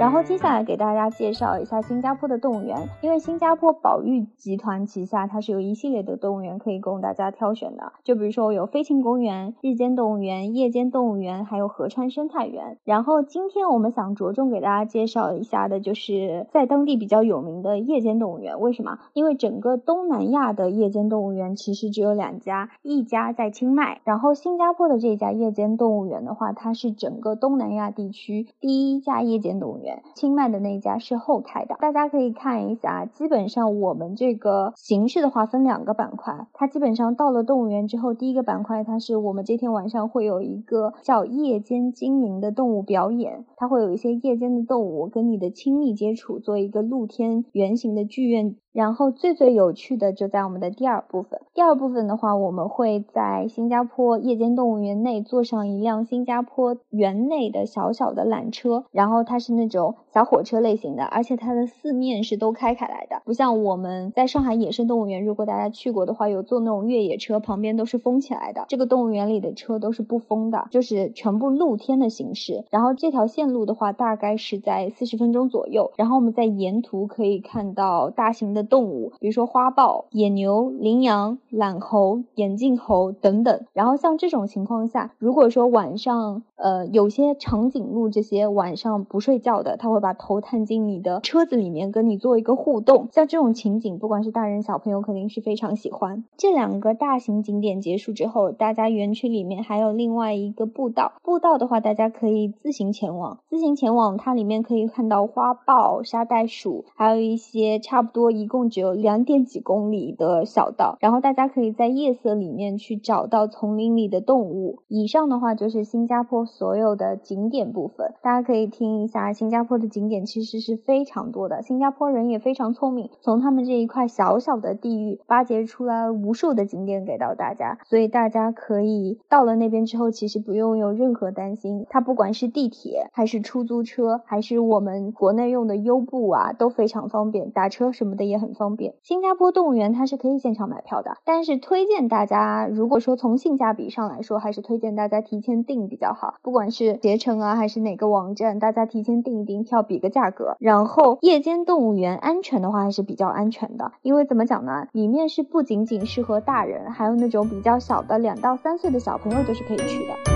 然后接下来给大家介绍一下新加坡的动物园，因为新加坡保育集团旗下它是有一系列的动物园可以供大家挑选的，就比如说有飞禽公园、日间动物园、夜间动物园，还有河川生态园。然后今天我们想着重给大家介绍一下的，就是在当地比较有名的夜间动物园。为什么？因为整个东南亚的夜间动物园其实只有两家，一家在清迈，然后新加坡的这家夜间动物园的话，它是整个东南亚地区第一家夜间动物园。清迈的那家是后开的，大家可以看一下。基本上我们这个形式的话分两个板块，它基本上到了动物园之后，第一个板块它是我们这天晚上会有一个叫夜间精灵的动物表演，它会有一些夜间的动物跟你的亲密接触，做一个露天圆形的剧院。然后最最有趣的就在我们的第二部分。第二部分的话，我们会在新加坡夜间动物园内坐上一辆新加坡园内的小小的缆车，然后它是那种小火车类型的，而且它的四面是都开开来的，不像我们在上海野生动物园，如果大家去过的话，有坐那种越野车，旁边都是封起来的。这个动物园里的车都是不封的，就是全部露天的形式。然后这条线路的话，大概是在四十分钟左右。然后我们在沿途可以看到大型的的。动物，比如说花豹、野牛、羚羊、懒猴、眼镜猴等等。然后像这种情况下，如果说晚上，呃，有些长颈鹿这些晚上不睡觉的，它会把头探进你的车子里面，跟你做一个互动。像这种情景，不管是大人小朋友，肯定是非常喜欢。这两个大型景点结束之后，大家园区里面还有另外一个步道。步道的话，大家可以自行前往。自行前往，它里面可以看到花豹、沙袋鼠，还有一些差不多一。共只有两点几公里的小道，然后大家可以在夜色里面去找到丛林里的动物。以上的话就是新加坡所有的景点部分，大家可以听一下。新加坡的景点其实是非常多的，新加坡人也非常聪明，从他们这一块小小的地域巴结出来无数的景点给到大家，所以大家可以到了那边之后，其实不用有任何担心。它不管是地铁还是出租车，还是我们国内用的优步啊，都非常方便，打车什么的也。很方便。新加坡动物园它是可以现场买票的，但是推荐大家，如果说从性价比上来说，还是推荐大家提前订比较好。不管是携程啊，还是哪个网站，大家提前订一订票，比个价格。然后夜间动物园安全的话还是比较安全的，因为怎么讲呢？里面是不仅仅适合大人，还有那种比较小的两到三岁的小朋友都是可以去的。